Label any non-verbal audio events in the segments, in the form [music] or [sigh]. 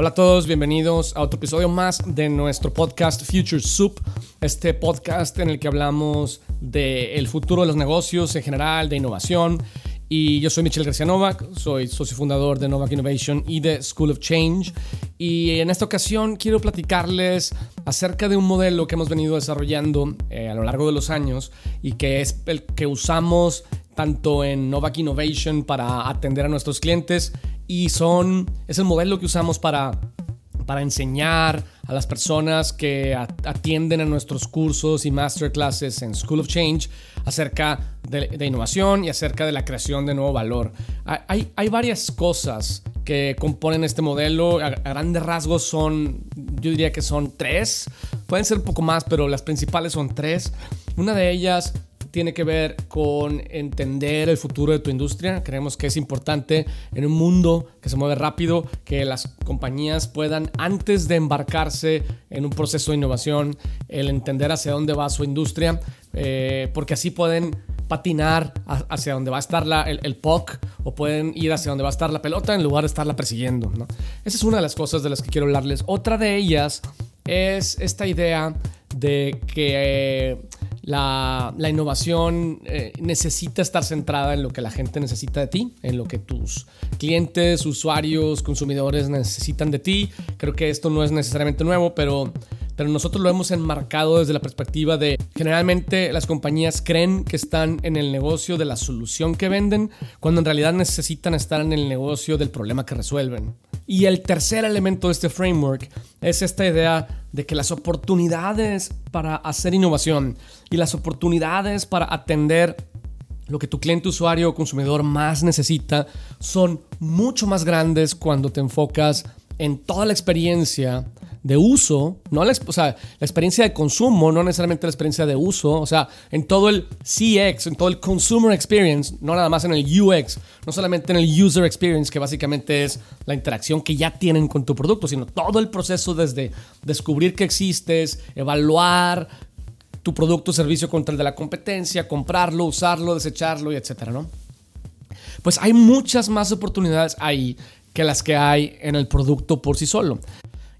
Hola a todos, bienvenidos a otro episodio más de nuestro podcast Future Soup, este podcast en el que hablamos del futuro de los negocios en general, de innovación. Y yo soy Michel García Novak, soy socio fundador de Novak Innovation y de School of Change. Y en esta ocasión quiero platicarles acerca de un modelo que hemos venido desarrollando eh, a lo largo de los años y que es el que usamos tanto en Novak Innovation para atender a nuestros clientes y son, es el modelo que usamos para, para enseñar a las personas que atienden a nuestros cursos y masterclasses en School of Change acerca de, innovación y acerca de la creación de nuevo valor. Hay, hay varias cosas que componen este modelo. A, grandes rasgos son, yo diría que son tres. Pueden ser un poco más, pero las principales son tres. Una de ellas tiene que ver con entender el futuro de tu industria. Creemos que es importante en un mundo que se mueve rápido que las compañías puedan, antes de embarcarse en un proceso de innovación, el entender hacia dónde va su industria, eh, porque así pueden patinar hacia dónde va a estar la, el, POC o pueden ir hacia dónde va a estar la pelota en lugar de estarla persiguiendo. Esa es una de las cosas de las que quiero hablarles. Otra de ellas es esta idea de que la, innovación eh, necesita estar centrada en lo que la gente necesita de ti, en lo que tus clientes, usuarios, consumidores necesitan de ti. Creo que esto no es necesariamente nuevo, pero, pero nosotros lo hemos enmarcado desde la perspectiva de generalmente las compañías creen que están en el negocio de la solución que venden, cuando en realidad necesitan estar en el negocio del problema que resuelven. Y el tercer elemento de este framework es esta idea de que las oportunidades para hacer innovación y las oportunidades para atender lo que tu cliente, usuario o consumidor más necesita son mucho más grandes cuando te enfocas en toda la experiencia de uso, no la, o sea, la experiencia de consumo, no necesariamente la experiencia de uso, o sea, en todo el CX, en todo el consumer experience, no nada más en el UX, no solamente en el user experience, que básicamente es la interacción que ya tienen con tu producto, sino todo el proceso desde descubrir que existes, evaluar tu producto o servicio contra el de la competencia, comprarlo, usarlo, desecharlo y etcétera, ¿no? Pues hay muchas más oportunidades ahí que las que hay en el producto por sí solo.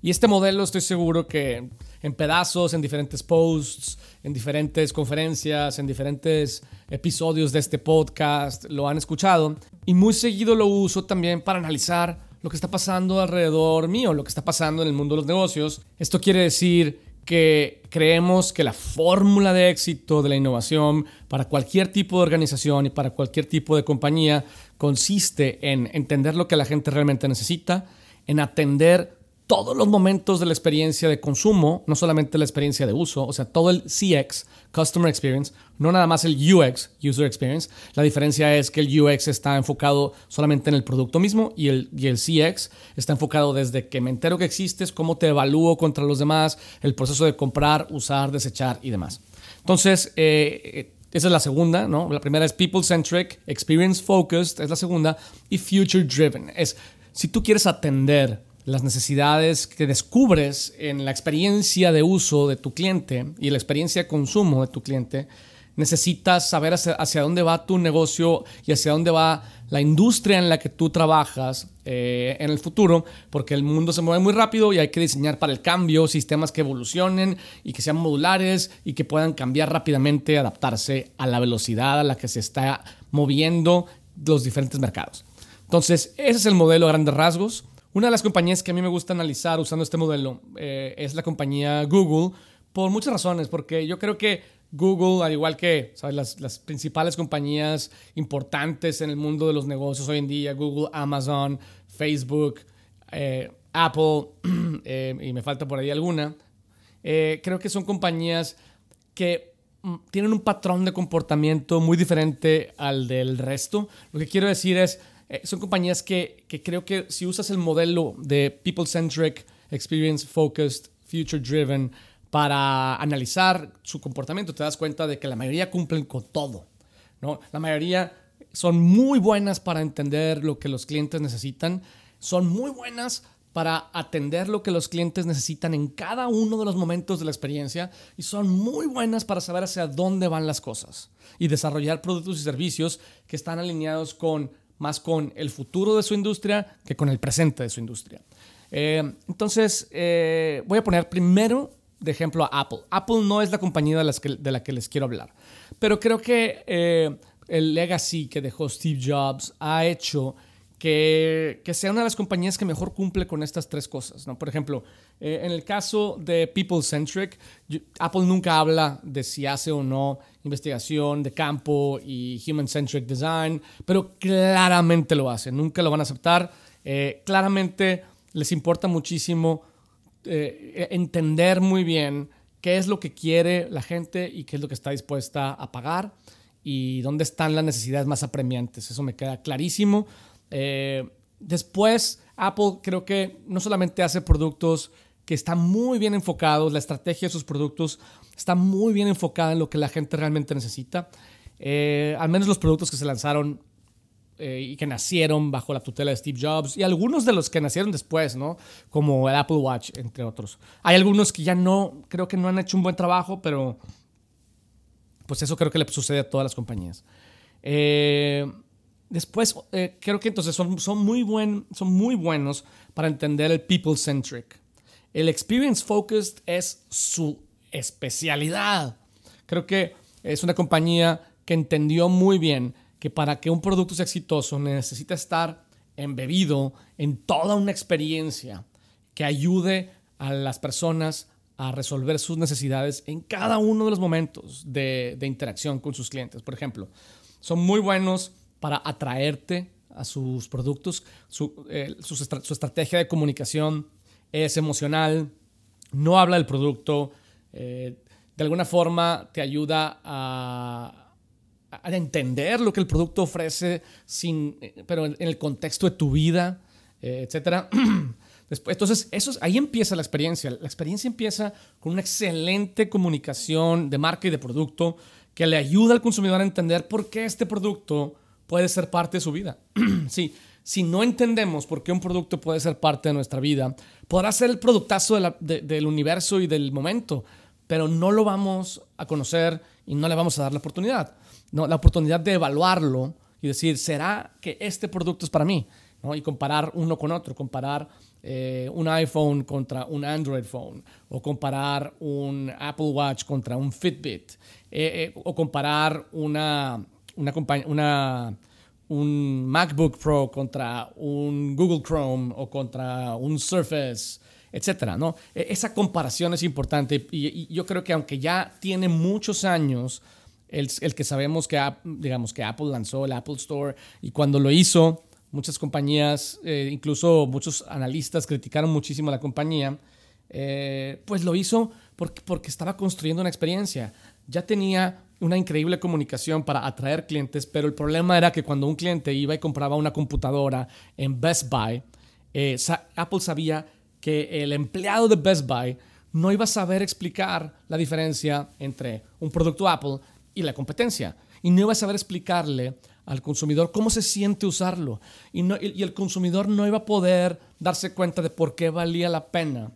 Y este modelo estoy seguro que en pedazos, en diferentes posts, en diferentes conferencias, en diferentes episodios de este podcast lo han escuchado. Y muy seguido lo uso también para analizar lo que está pasando alrededor mío, lo que está pasando en el mundo de los negocios. Esto quiere decir que creemos que la fórmula de éxito de la innovación para cualquier tipo de organización y para cualquier tipo de compañía consiste en entender lo que la gente realmente necesita, en atender todos los momentos de la experiencia de consumo, no solamente la experiencia de uso, o sea, todo el CX, Customer Experience, no nada más el UX, User Experience. La diferencia es que el UX está enfocado solamente en el producto mismo y el, y el CX está enfocado desde que me entero que existes, cómo te evalúo contra los demás, el proceso de comprar, usar, desechar y demás. Entonces, eh, esa es la segunda, ¿no? La primera es People Centric, Experience Focused, es la segunda, y Future Driven. Es si tú quieres atender las necesidades que descubres en la experiencia de uso de tu cliente y la experiencia de consumo de tu cliente, necesitas saber hacia, dónde va tu negocio y hacia dónde va la industria en la que tú trabajas eh, en el futuro, porque el mundo se mueve muy rápido y hay que diseñar para el cambio sistemas que evolucionen y que sean modulares y que puedan cambiar rápidamente, adaptarse a la velocidad a la que se está moviendo los diferentes mercados. Entonces, ese es el modelo a grandes rasgos. Una de las compañías que a mí me gusta analizar usando este modelo eh, es la compañía Google, por muchas razones, porque yo creo que Google, al igual que Las, principales compañías importantes en el mundo de los negocios hoy en día, Google, Amazon, Facebook, eh, Apple, [clears throat] eh, y me falta por ahí alguna, creo que son compañías que mm, tienen un patrón de comportamiento muy diferente al del resto. Lo que quiero decir es, eh, son compañías que, creo que si usas el modelo de people-centric, experience-focused, future-driven para analizar su comportamiento, te das cuenta de que la mayoría cumplen con todo. ¿no? La mayoría son muy buenas para entender lo que los clientes necesitan, son muy buenas para atender lo que los clientes necesitan en cada uno de los momentos de la experiencia y son muy buenas para saber hacia dónde van las cosas y desarrollar productos y servicios que están alineados con más con el futuro de su industria que con el presente de su industria. Eh, entonces, eh, voy a poner primero de ejemplo a Apple. Apple no es la compañía de, la que les quiero hablar, pero creo que eh, el legacy que dejó Steve Jobs ha hecho que, sea una de las compañías que mejor cumple con estas tres cosas. ¿no? Por ejemplo, eh, en el caso de People Centric, Apple nunca habla de si hace o no investigación de campo y Human Centric Design, pero claramente lo hace, nunca lo van a aceptar. Eh, claramente les importa muchísimo eh, entender muy bien qué es lo que quiere la gente y qué es lo que está dispuesta a pagar y dónde están las necesidades más apremiantes. Eso me queda clarísimo. Eh, después, Apple creo que no solamente hace productos que están muy bien enfocados, la estrategia de sus productos está muy bien enfocada en lo que la gente realmente necesita. Eh, al menos los productos que se lanzaron eh, y que nacieron bajo la tutela de Steve Jobs y algunos de los que nacieron después, ¿no? Como el Apple Watch, entre otros. Hay algunos que ya no, creo que no han hecho un buen trabajo, pero pues eso creo que le sucede a todas las compañías. Eh, Después, eh, creo que entonces son, son, muy buen, son muy buenos para entender el people-centric. El experience focused es su especialidad. Creo que es una compañía que entendió muy bien que para que un producto sea exitoso necesita estar embebido en toda una experiencia que ayude a las personas a resolver sus necesidades en cada uno de los momentos de, de interacción con sus clientes. Por ejemplo, son muy buenos para atraerte a sus productos. Su, eh, su, estrategia de comunicación es emocional, no habla del producto, eh, de alguna forma te ayuda a, a, entender lo que el producto ofrece, sin, eh, pero en, el contexto de tu vida, etc. [clears throat] Después, entonces, eso ahí empieza la experiencia. La experiencia empieza con una excelente comunicación de marca y de producto que le ayuda al consumidor a entender por qué este producto puede ser parte de su vida. [clears throat] sí, si no entendemos por qué un producto puede ser parte de nuestra vida, podrá ser el productazo del universo y del momento, pero no lo vamos a conocer y no le vamos a dar la oportunidad. No, la oportunidad de evaluarlo y decir, ¿será que este producto es para mí? ¿No? Y comparar uno con otro, comparar eh, un iPhone contra un Android phone, o comparar un Apple Watch contra un Fitbit, eh, eh, o comparar una una, una, un MacBook Pro contra un Google Chrome o contra un Surface, etcétera, ¿no? E, esa comparación es importante y, yo creo que aunque ya tiene muchos años el, el, que sabemos que, digamos, que Apple lanzó el Apple Store y cuando lo hizo, muchas compañías, eh, incluso muchos analistas criticaron muchísimo a la compañía, eh, pues lo hizo porque, porque estaba construyendo una experiencia. Ya tenía una increíble comunicación para atraer clientes, pero el problema era que cuando un cliente iba y compraba una computadora en Best Buy, eh, Apple sabía que el empleado de Best Buy no iba a saber explicar la diferencia entre un producto Apple y la competencia. Y no iba a saber explicarle al consumidor cómo se siente usarlo. Y, y el consumidor no iba a poder darse cuenta de por qué valía la pena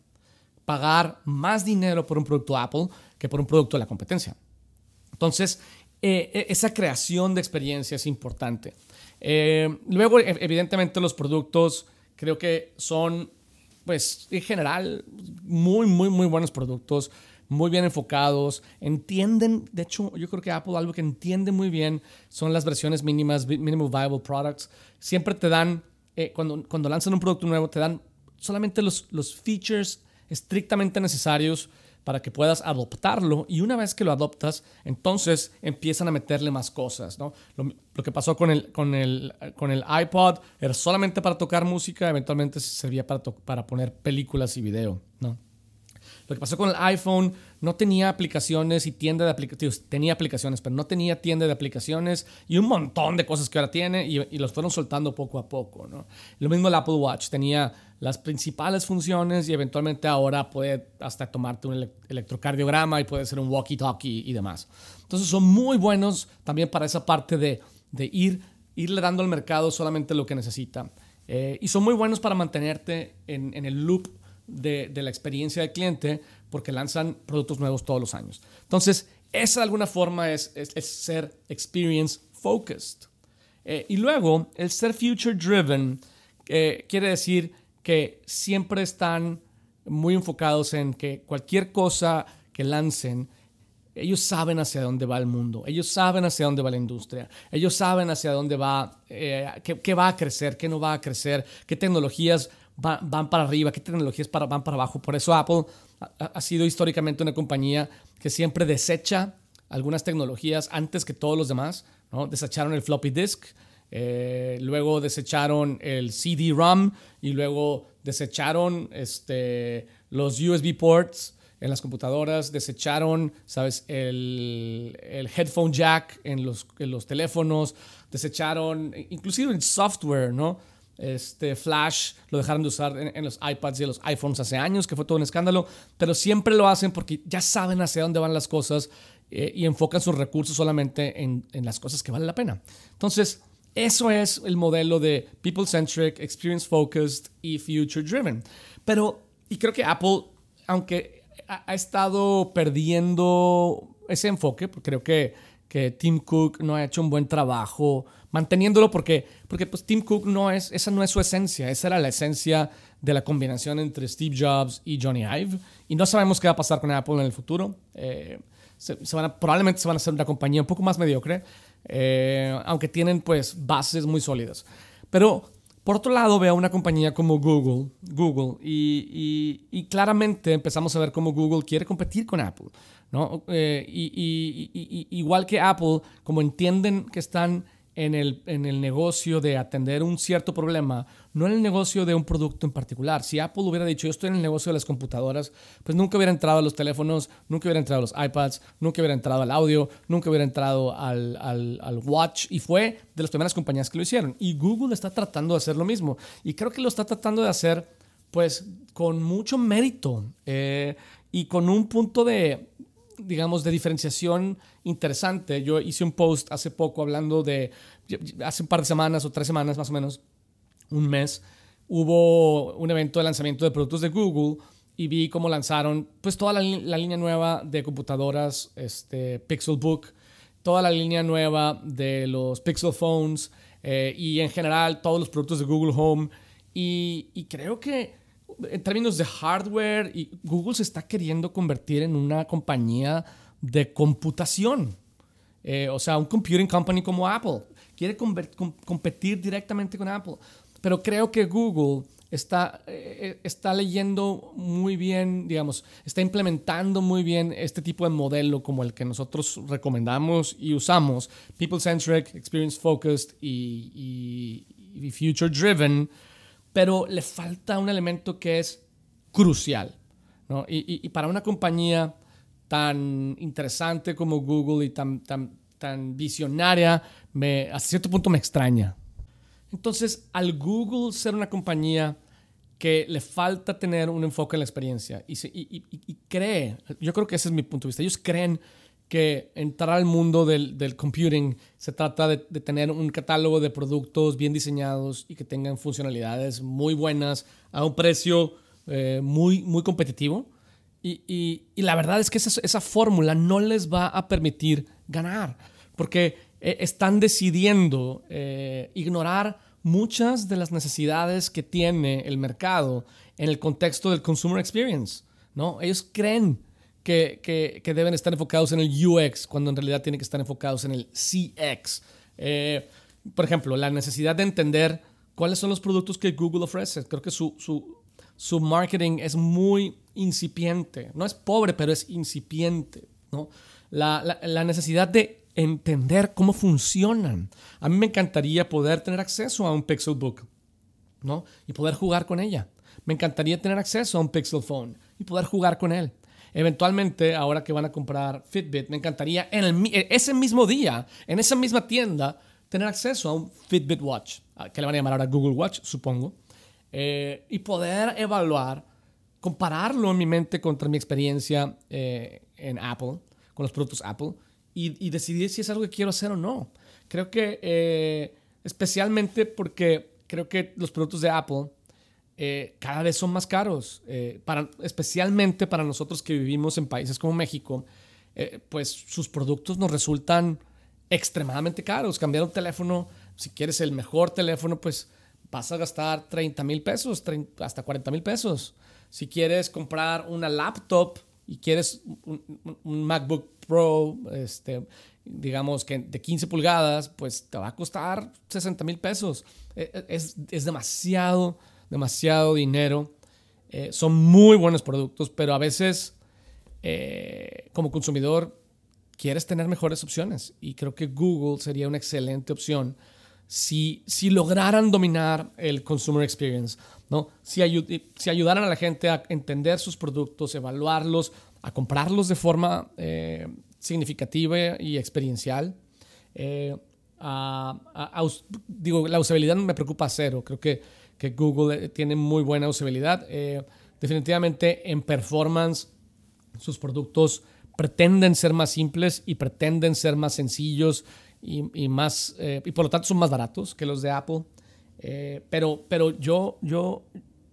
pagar más dinero por un producto Apple que por un producto de la competencia. Entonces, eh, e, esa creación de experiencia es importante. Eh, luego, e, evidentemente, los productos creo que son, pues, en general, muy, muy, muy buenos productos, muy bien enfocados, entienden, de hecho, yo creo que Apple algo que entiende muy bien son las versiones mínimas, minimum viable products. Siempre te dan, eh, cuando, cuando lanzan un producto nuevo, te dan solamente los, los features estrictamente necesarios para que puedas adoptarlo y una vez que lo adoptas, entonces empiezan a meterle más cosas. ¿no? Lo, que pasó con el, con, el, con el iPod era solamente para tocar música, eventualmente servía para, para poner películas y video. ¿no? Lo que pasó con el iPhone, no tenía aplicaciones y tienda de aplicaciones, tenía aplicaciones, pero no tenía tienda de aplicaciones y un montón de cosas que ahora tiene y, los fueron soltando poco a poco. ¿no? Lo mismo el Apple Watch, tenía las principales funciones y eventualmente ahora puede hasta tomarte un electrocardiograma y puede ser un walkie-talkie y demás. Entonces son muy buenos también para esa parte de, de ir, irle dando al mercado solamente lo que necesita. Eh, y son muy buenos para mantenerte en, en el loop de, la experiencia del cliente porque lanzan productos nuevos todos los años. Entonces, esa de alguna forma es, ser experience focused. Eh, y luego, el ser future driven eh, quiere decir que siempre están muy enfocados en que cualquier cosa que lancen, ellos saben hacia dónde va el mundo, ellos saben hacia dónde va la industria, ellos saben hacia dónde va, eh, qué, va a crecer, qué no va a crecer, qué tecnologías van para arriba, qué tecnologías van para abajo. Por eso Apple ha, sido históricamente una compañía que siempre desecha algunas tecnologías antes que todos los demás. ¿no? Desecharon el floppy disk, eh, luego desecharon el CD-ROM y luego desecharon este, los USB ports en las computadoras, desecharon, ¿sabes? El, el headphone jack en los, en los teléfonos, desecharon inclusive el software, ¿no? Este Flash lo dejaron de usar en, los iPads y en los iPhones hace años, que fue todo un escándalo, pero siempre lo hacen porque ya saben hacia dónde van las cosas eh, y enfocan sus recursos solamente en, en las cosas que valen la pena. Entonces, eso es el modelo de people-centric, experience-focused y future-driven. Pero, y creo que Apple, aunque ha, estado perdiendo ese enfoque, porque creo que, que Tim Cook no ha hecho un buen trabajo manteniéndolo porque, porque pues Tim Cook no es, esa no es su esencia, esa era la esencia de la combinación entre Steve Jobs y Johnny Ive. Y no sabemos qué va a pasar con Apple en el futuro. Eh, se, van probablemente se van a hacer una compañía un poco más mediocre, eh, aunque tienen pues bases muy sólidas. Pero por otro lado veo una compañía como Google, Google y, claramente empezamos a ver cómo Google quiere competir con Apple. ¿no? Eh, y, igual que Apple, como entienden que están en el, en el negocio de atender un cierto problema, no en el negocio de un producto en particular. Si Apple hubiera dicho, yo estoy en el negocio de las computadoras, pues nunca hubiera entrado a los teléfonos, nunca hubiera entrado a los iPads, nunca hubiera entrado al audio, nunca hubiera entrado al, al, al Watch y fue de las primeras compañías que lo hicieron. Y Google está tratando de hacer lo mismo. Y creo que lo está tratando de hacer pues con mucho mérito eh, y con un punto de, digamos, de diferenciación interesante. Yo hice un post hace poco hablando de, hace un par de semanas o tres semanas más o menos, un mes, hubo un evento de lanzamiento de productos de Google y vi cómo lanzaron pues toda la, línea nueva de computadoras, este, Pixelbook, toda la línea nueva de los Pixel Phones eh, y en general todos los productos de Google Home. Y creo que en términos de hardware, Google se está queriendo convertir en una compañía de computación. Eh, o sea, un computing company como Apple. Quiere competir directamente con Apple. Pero creo que Google está, eh, está leyendo muy bien, digamos, está implementando muy bien este tipo de modelo como el que nosotros recomendamos y usamos, people-centric, experience-focused y, y future-driven pero le falta un elemento que es crucial. ¿no? Y, para una compañía tan interesante como Google y tan, tan, tan visionaria, me, hasta cierto punto me extraña. Entonces, al Google ser una compañía que le falta tener un enfoque en la experiencia y, y, cree, yo creo que ese es mi punto de vista, ellos creen que entrar al mundo del, del computing se trata de, de, tener un catálogo de productos bien diseñados y que tengan funcionalidades muy buenas a un precio eh, muy, muy competitivo. Y, y, y, la verdad es que esa, esa fórmula no les va a permitir ganar, porque eh, están decidiendo eh, ignorar muchas de las necesidades que tiene el mercado en el contexto del consumer experience. ¿no? Ellos creen que, deben estar enfocados en el UX, cuando en realidad tienen que estar enfocados en el CX. Eh, por ejemplo, la necesidad de entender cuáles son los productos que Google ofrece. Creo que su, su, su marketing es muy incipiente. No es pobre, pero es incipiente. ¿no? La, la, la, necesidad de entender cómo funcionan. A mí me encantaría poder tener acceso a un Pixelbook ¿no? y poder jugar con ella. Me encantaría tener acceso a un Pixel Phone y poder jugar con él. Eventualmente, ahora que van a comprar Fitbit, me encantaría en el, e, ese mismo día, en esa misma tienda, tener acceso a un Fitbit Watch, que le van a llamar ahora Google Watch, supongo, eh, y poder evaluar, compararlo en mi mente contra mi experiencia eh, en Apple, con los productos Apple, y, decidir si es algo que quiero hacer o no. Creo que, eh, especialmente porque creo que los productos de Apple eh, cada vez son más caros, eh, especialmente para nosotros que vivimos en países como México, eh, pues sus productos nos resultan extremadamente caros. Cambiar un teléfono, si quieres el mejor teléfono, pues vas a gastar 30 mil pesos, hasta 40 mil pesos. Si quieres comprar una laptop y quieres un, MacBook Pro, este, digamos que de 15 pulgadas, pues te va a costar 60 mil pesos. Es, es, demasiado, demasiado dinero. Eh, son muy buenos productos, pero a veces eh, como consumidor quieres tener mejores opciones y creo que Google sería una excelente opción si, si lograran dominar el consumer experience, ¿no? si, si ayudaran a la gente a entender sus productos, evaluarlos, a comprarlos de forma eh, significativa y experiencial. Digo, la usabilidad me preocupa cero. Creo que, que Google tiene muy buena usabilidad. Eh, definitivamente en performance sus productos pretenden ser más simples y pretenden ser más sencillos y, más, eh, y por lo tanto son más baratos que los de Apple. Eh, pero pero yo, yo,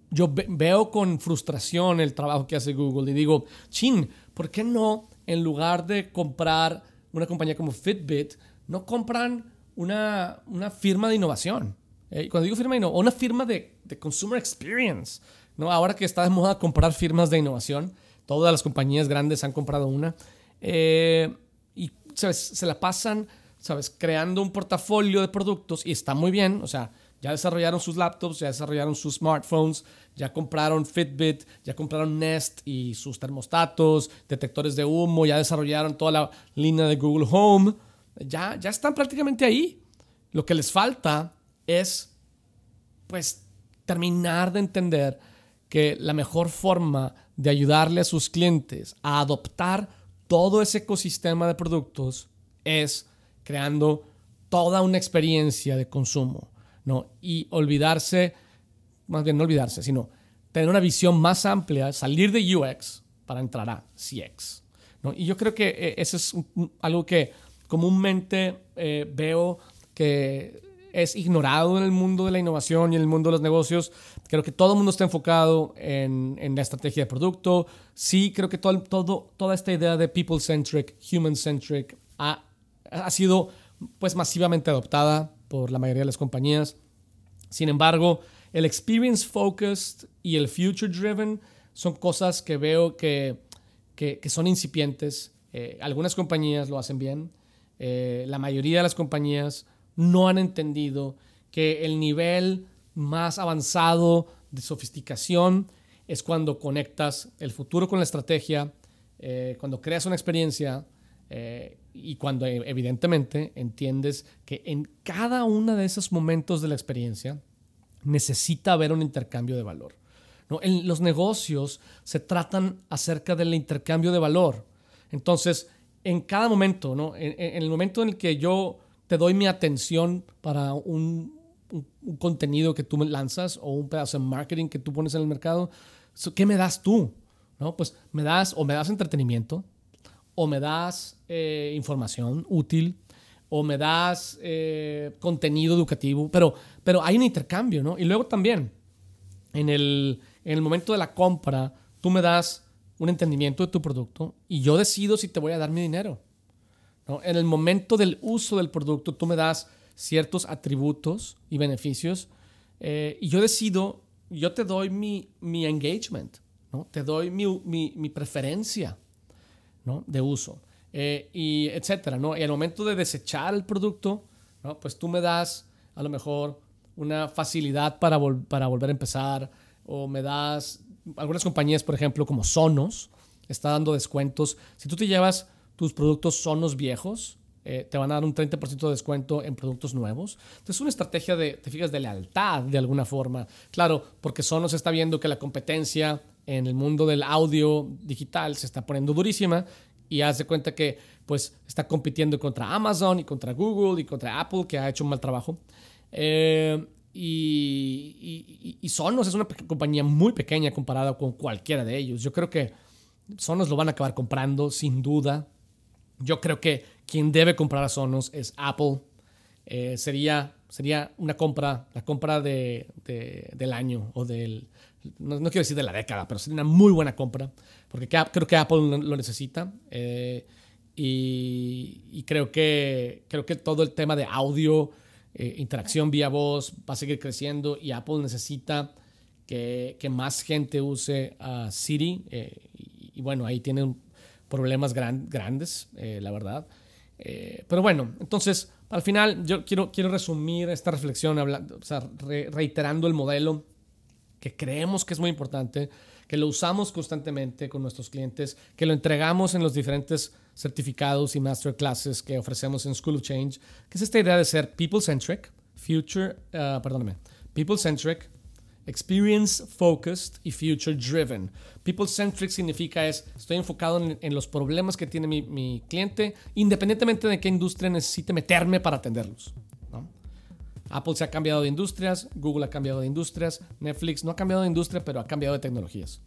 yo veo con frustración el trabajo que hace Google y digo, chin, ¿por qué no, en lugar de comprar una compañía como Fitbit, no compran una, una firma de innovación? Eh, cuando digo firma de innovación, una firma de, de, consumer experience. ¿no? Ahora que está de moda comprar firmas de innovación, todas las compañías grandes han comprado una. y se la pasan ¿sabes? Creando un portafolio de productos y está muy bien, o sea, ya desarrollaron sus laptops, ya desarrollaron sus smartphones, ya compraron Fitbit, ya compraron Nest y sus termostatos, detectores de humo, ya desarrollaron toda la línea de Google Home, ya, ya están prácticamente ahí. Lo que les falta es, pues, terminar de entender que la mejor forma de ayudarle a sus clientes a adoptar todo ese ecosistema de productos es creando toda una experiencia de consumo, ¿no? Y olvidarse, más bien no olvidarse, sino tener una visión más amplia, salir de UX para entrar a CX, ¿no? Y yo creo que eh, eso es algo que comúnmente eh, veo que es ignorado en el mundo de la innovación y en el mundo de los negocios. Creo que todo el mundo está enfocado en, en la estrategia de producto. Sí, creo que todo, todo, toda esta idea de people-centric, human-centric ha ha sido pues masivamente adoptada por la mayoría de las compañías. Sin embargo, el experience focused y el future driven son cosas que veo que, que, son incipientes. Eh, algunas compañías lo hacen bien. Eh, la mayoría de las compañías no han entendido que el nivel más avanzado de sofisticación es cuando conectas el futuro con la estrategia, eh, cuando creas una experiencia y cuando e, evidentemente entiendes que en cada uno de esos momentos de la experiencia necesita haber un intercambio de valor. En los negocios se tratan acerca del intercambio de valor. Entonces, en cada momento, ¿no? en, el momento en el que yo te doy mi atención para un, contenido que tú lanzas o un pedazo de marketing que tú pones en el mercado, ¿qué me das tú? ¿No? Pues me das o me das entretenimiento, o me das eh, información útil o me das eh, contenido educativo, pero, pero hay un intercambio, ¿no? Y luego también, en el, en el momento de la compra, tú me das un entendimiento de tu producto y yo decido si te voy a dar mi dinero. ¿No? En el momento del uso del producto, tú me das ciertos atributos y beneficios eh, y yo decido, yo te doy mi, mi engagement, ¿no? te doy mi, mi, mi preferencia de uso, eh, y etcétera, ¿no? Y al momento de desechar el producto, ¿no? Pues tú me das a lo mejor una facilidad para, para volver a empezar o me das, algunas compañías, por ejemplo, como Sonos, está dando descuentos. Si tú te llevas tus productos Sonos viejos, eh, te van a dar un 30% de descuento en productos nuevos. Entonces es una estrategia de, te fijas, de lealtad de alguna forma. Claro, porque Sonos está viendo que la competencia en el mundo del audio digital se está poniendo durísima y hace cuenta que pues está compitiendo contra Amazon y contra Google y contra Apple que ha hecho un mal trabajo. Eh, y, y, Sonos es una compañía muy pequeña comparada con cualquiera de ellos. Yo creo que Sonos lo van a acabar comprando sin duda. Yo creo que quien debe comprar a Sonos es Apple. Eh, sería, sería una compra, la compra de, del año o del, no, quiero decir de la década, pero sería una muy buena compra, porque creo que Apple lo necesita. Eh, y, creo, que, creo que todo el tema de audio eh, interacción vía voz va a seguir creciendo y Apple necesita que, más gente use a Siri. Eh, y, bueno, ahí tienen problemas grandes, eh, la verdad. pero bueno, entonces, al final yo quiero, quiero resumir esta reflexión hablando, reiterando el modelo que creemos que es muy importante, que lo usamos constantemente con nuestros clientes, que lo entregamos en los diferentes certificados y masterclasses que ofrecemos en School of Change, que es esta idea de ser people-centric, future, uh, people-centric, experience-focused y future-driven. People-centric significa es, estoy enfocado en, los problemas que tiene mi, mi, cliente, independientemente de qué industria necesite meterme para atenderlos. Apple se ha cambiado de industrias, Google ha cambiado de industrias, Netflix no ha cambiado de industria, pero ha cambiado de tecnologías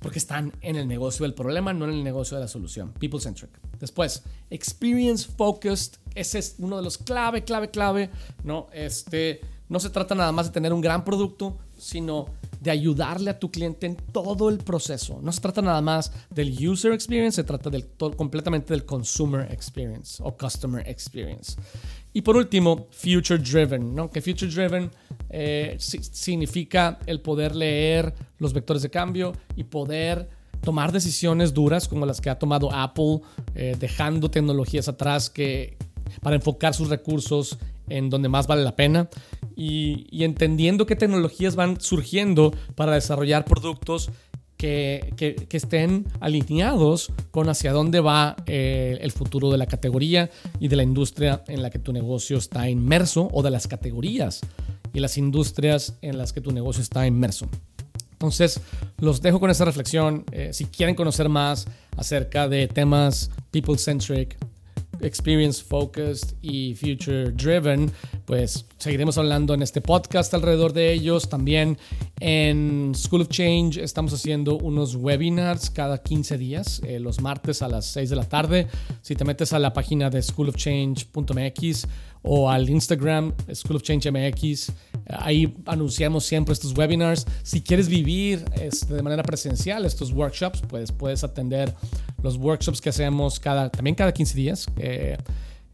porque están en el negocio del problema, no en el negocio de la solución. People centric. Después, experience focused. Ese es uno de los clave, clave, clave. No, este, no se trata nada más de tener un gran producto, sino de ayudarle a tu cliente en todo el proceso. No se trata nada más del user experience, se trata del, completamente del consumer experience o customer experience. Y por último, future driven, ¿no? Que future driven eh, significa el poder leer los vectores de cambio y poder tomar decisiones duras como las que ha tomado Apple, eh, dejando tecnologías atrás que, para enfocar sus recursos en donde más vale la pena y, entendiendo qué tecnologías van surgiendo para desarrollar productos que, que, estén alineados con hacia dónde va eh, el futuro de la categoría y de la industria en la que tu negocio está inmerso o de las categorías y las industrias en las que tu negocio está inmerso. Entonces, los dejo con esta reflexión. Eh, si quieren conocer más acerca de temas people-centric, experience focused y future driven, pues seguiremos hablando en este podcast alrededor de ellos. También en School of Change estamos haciendo unos webinars cada 15 días, eh, los martes a las 6 de la tarde. Si te metes a la página de schoolofchange.mx o al Instagram School of Change MX, ahí anunciamos siempre estos webinars. Si quieres vivir este, de manera presencial estos workshops, pues puedes atender los workshops que hacemos cada, también cada 15 días.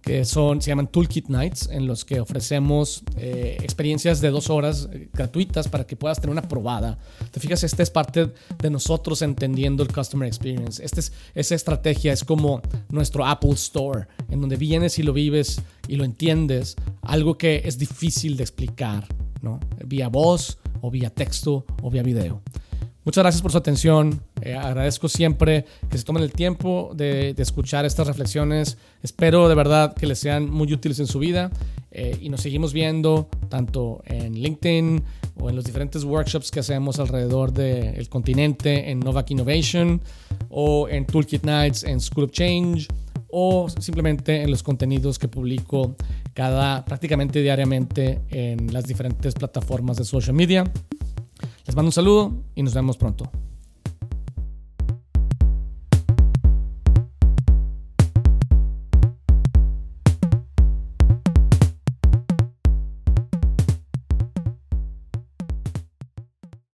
Que son, se llaman Toolkit Nights, en los que ofrecemos eh, experiencias de dos horas eh, gratuitas para que puedas tener una probada. Te fijas, esta es parte de nosotros entendiendo el Customer Experience. Este es, esa estrategia es como nuestro Apple Store, en donde vienes y lo vives y lo entiendes, algo que es difícil de explicar, ¿no? Vía voz o vía texto o vía video. Muchas gracias por su atención. Eh, agradezco siempre que se tomen el tiempo de, escuchar estas reflexiones. Espero de verdad que les sean muy útiles en su vida. Eh, y nos seguimos viendo tanto en LinkedIn o en los diferentes workshops que hacemos alrededor del continente en Novak Innovation o en Toolkit Nights en School of Change o simplemente en los contenidos que publico cada prácticamente diariamente en las diferentes plataformas de social media. Les mando un saludo y nos vemos pronto.